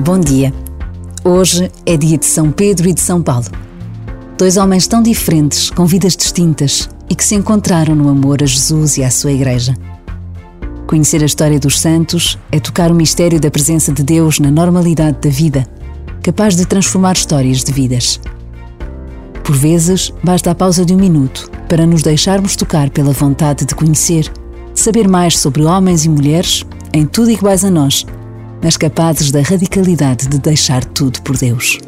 Bom dia. Hoje é dia de São Pedro e de São Paulo. Dois homens tão diferentes, com vidas distintas e que se encontraram no amor a Jesus e à sua Igreja. Conhecer a história dos santos é tocar o mistério da presença de Deus na normalidade da vida, capaz de transformar histórias de vidas. Por vezes, basta a pausa de um minuto para nos deixarmos tocar pela vontade de conhecer, de saber mais sobre homens e mulheres, em tudo iguais a nós, mas capazes da radicalidade de deixar tudo por Deus.